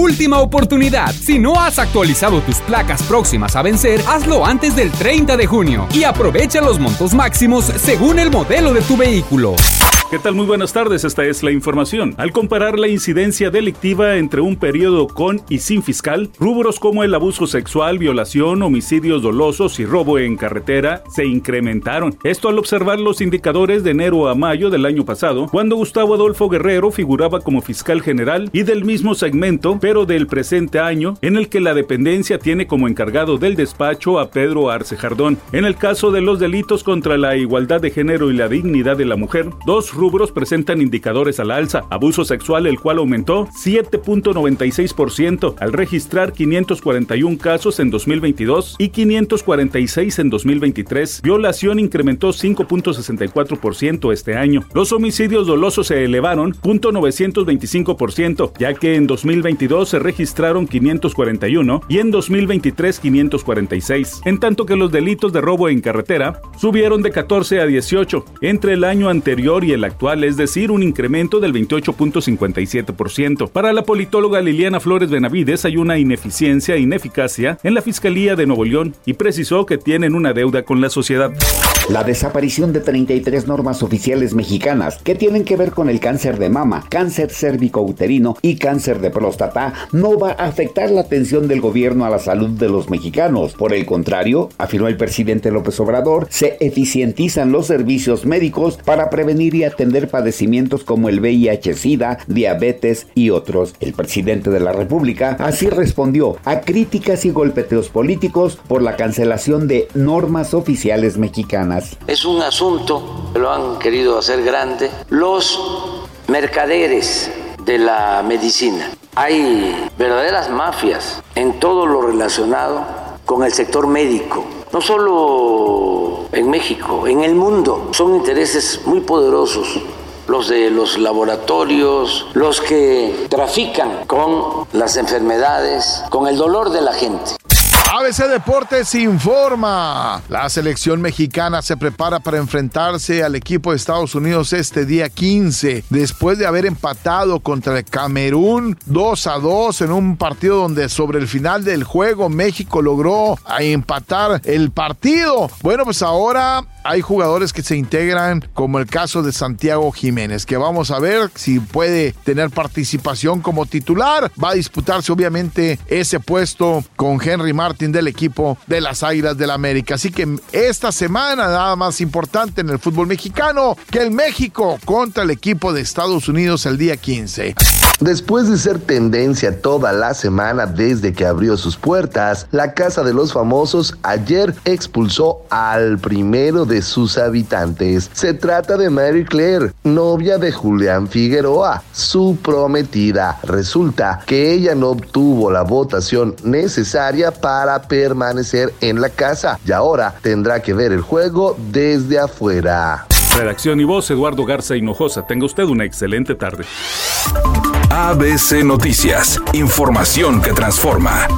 Última oportunidad. Si no has actualizado tus placas próximas a vencer, hazlo antes del 30 de junio y aprovecha los montos máximos según el modelo de tu vehículo. ¿Qué tal? Muy buenas tardes, esta es la información. Al comparar la incidencia delictiva entre un periodo con y sin fiscal, rubros como el abuso sexual, violación, homicidios dolosos y robo en carretera se incrementaron. Esto al observar los indicadores de enero a mayo del año pasado, cuando Gustavo Adolfo Guerrero figuraba como fiscal general y del mismo segmento, pero del presente año, en el que la dependencia tiene como encargado del despacho a Pedro Arce Jardón. En el caso de los delitos contra la igualdad de género y la dignidad de la mujer, dos rubros presentan indicadores a la alza. Abuso sexual, el cual aumentó 7.96% al registrar 541 casos en 2022 y 546 en 2023. Violación incrementó 5.64% este año. Los homicidios dolosos se elevaron 0.925%, ya que en 2022 se registraron 541 y en 2023 546. En tanto que los delitos de robo en carretera subieron de 14 a 18 entre el año anterior y el actual, es decir, un incremento del 28.57%. Para la politóloga Liliana Flores Benavides hay una ineficiencia e ineficacia en la Fiscalía de Nuevo León y precisó que tienen una deuda con la sociedad. La desaparición de 33 normas oficiales mexicanas que tienen que ver con el cáncer de mama, cáncer cérvico-uterino y cáncer de próstata no va a afectar la atención del gobierno a la salud de los mexicanos. Por el contrario, afirmó el presidente López Obrador, se eficientizan los servicios médicos para prevenir y atender padecimientos como el VIH-Sida, diabetes y otros. El presidente de la República así respondió a críticas y golpeteos políticos por la cancelación de normas oficiales mexicanas. Es un asunto que lo han querido hacer grande los mercaderes de la medicina. Hay verdaderas mafias en todo lo relacionado con el sector médico, no solo en México, en el mundo. Son intereses muy poderosos los de los laboratorios, los que trafican con las enfermedades, con el dolor de la gente. ABC Deportes informa. La selección mexicana se prepara para enfrentarse al equipo de Estados Unidos este día 15, después de haber empatado contra el Camerún 2 a 2 en un partido donde sobre el final del juego México logró empatar el partido. Bueno, pues ahora hay jugadores que se integran, como el caso de Santiago Jiménez, que vamos a ver si puede tener participación como titular. Va a disputarse obviamente ese puesto con Henry Martin del equipo de las Águilas del América. Así que esta semana nada más importante en el fútbol mexicano que el México contra el equipo de Estados Unidos el día 15. Después de ser tendencia toda la semana desde que abrió sus puertas, la Casa de los Famosos ayer expulsó al primero de sus habitantes. Se trata de Mary Claire, novia de Julián Figueroa, su prometida. Resulta que ella no obtuvo la votación necesaria para permanecer en la casa y ahora tendrá que ver el juego desde afuera. Redacción y voz, Eduardo Garza Hinojosa. Tenga usted una excelente tarde. ABC Noticias, información que transforma.